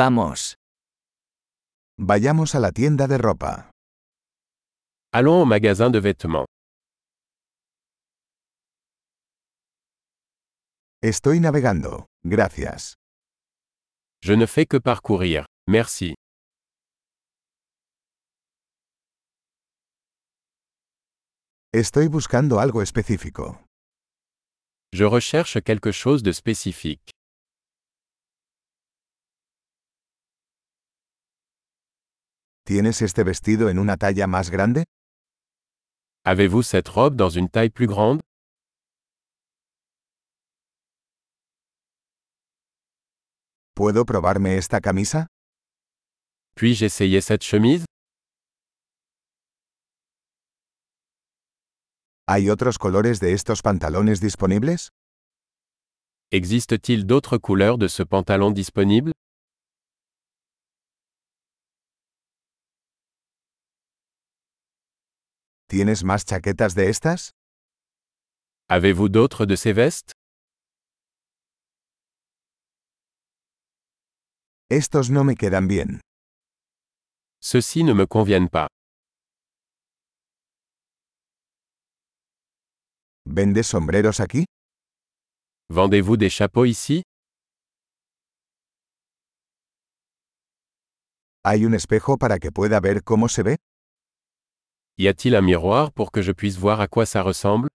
Vamos. Vayamos a la tienda de ropa. Allons au magasin de vêtements. Estoy navegando. Gracias. Je ne fais que parcourir. Merci. Estoy buscando algo específico. Je recherche quelque chose de spécifique. ¿Tienes este vestido en una talla más grande? Avez-vous cette robe dans une taille plus grande ¿Puedo probarme esta camisa? Puis-je essayer cette chemise ¿Hay otros colores de estos pantalones disponibles? Existe-t-il d'autres couleurs de ce pantalon disponible ¿Tienes más chaquetas de estas? Avez-vous d'autres de ces vestes Estos no me quedan bien. Ceux-ci ne me conviennent pas. ¿Vendes sombreros aquí? Vendez-vous des chapeaux ici ¿Hay un espejo para que pueda ver cómo se ve? Y a-t-il un miroir pour que je puisse voir à quoi ça ressemble?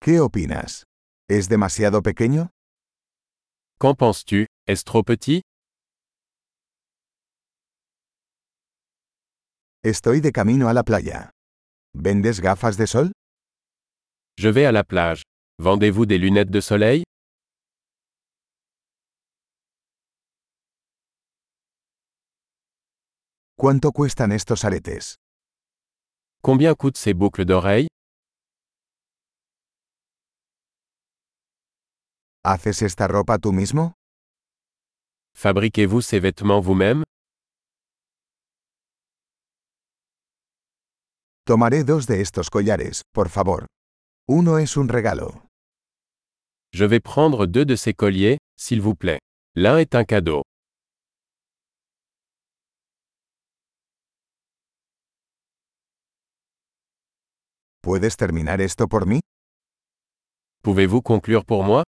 ¿Qué opinas? ¿Es demasiado pequeño? Qu'en penses-tu? Est-ce trop petit? Estoy de camino a la playa. ¿Vendes gafas de sol? Je vais à la plage. Vendez-vous des lunettes de soleil? ¿Cuánto cuestan estos aretes? Combien coûtent ces boucles d'oreilles? ¿Haces esta ropa tú mismo? Fabriquez-vous ces vêtements vous-même? Tomaré dos de estos collares, por favor. Uno es un regalo. Je vais prendre deux de ces colliers, s'il vous plaît. L'un est un cadeau. ¿Puedes terminar esto por mí? Pouvez-vous conclure pour moi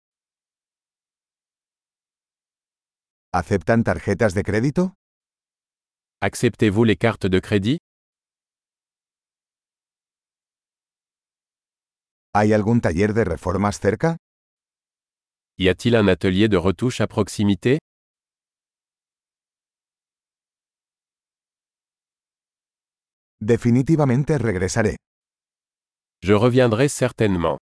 ¿Aceptan tarjetas de crédito? Acceptez-vous les cartes de crédit ¿Hay algún taller de reformas cerca? Y a-t-il un atelier de retouche à proximité Definitivamente regresaré. Je reviendrai certainement.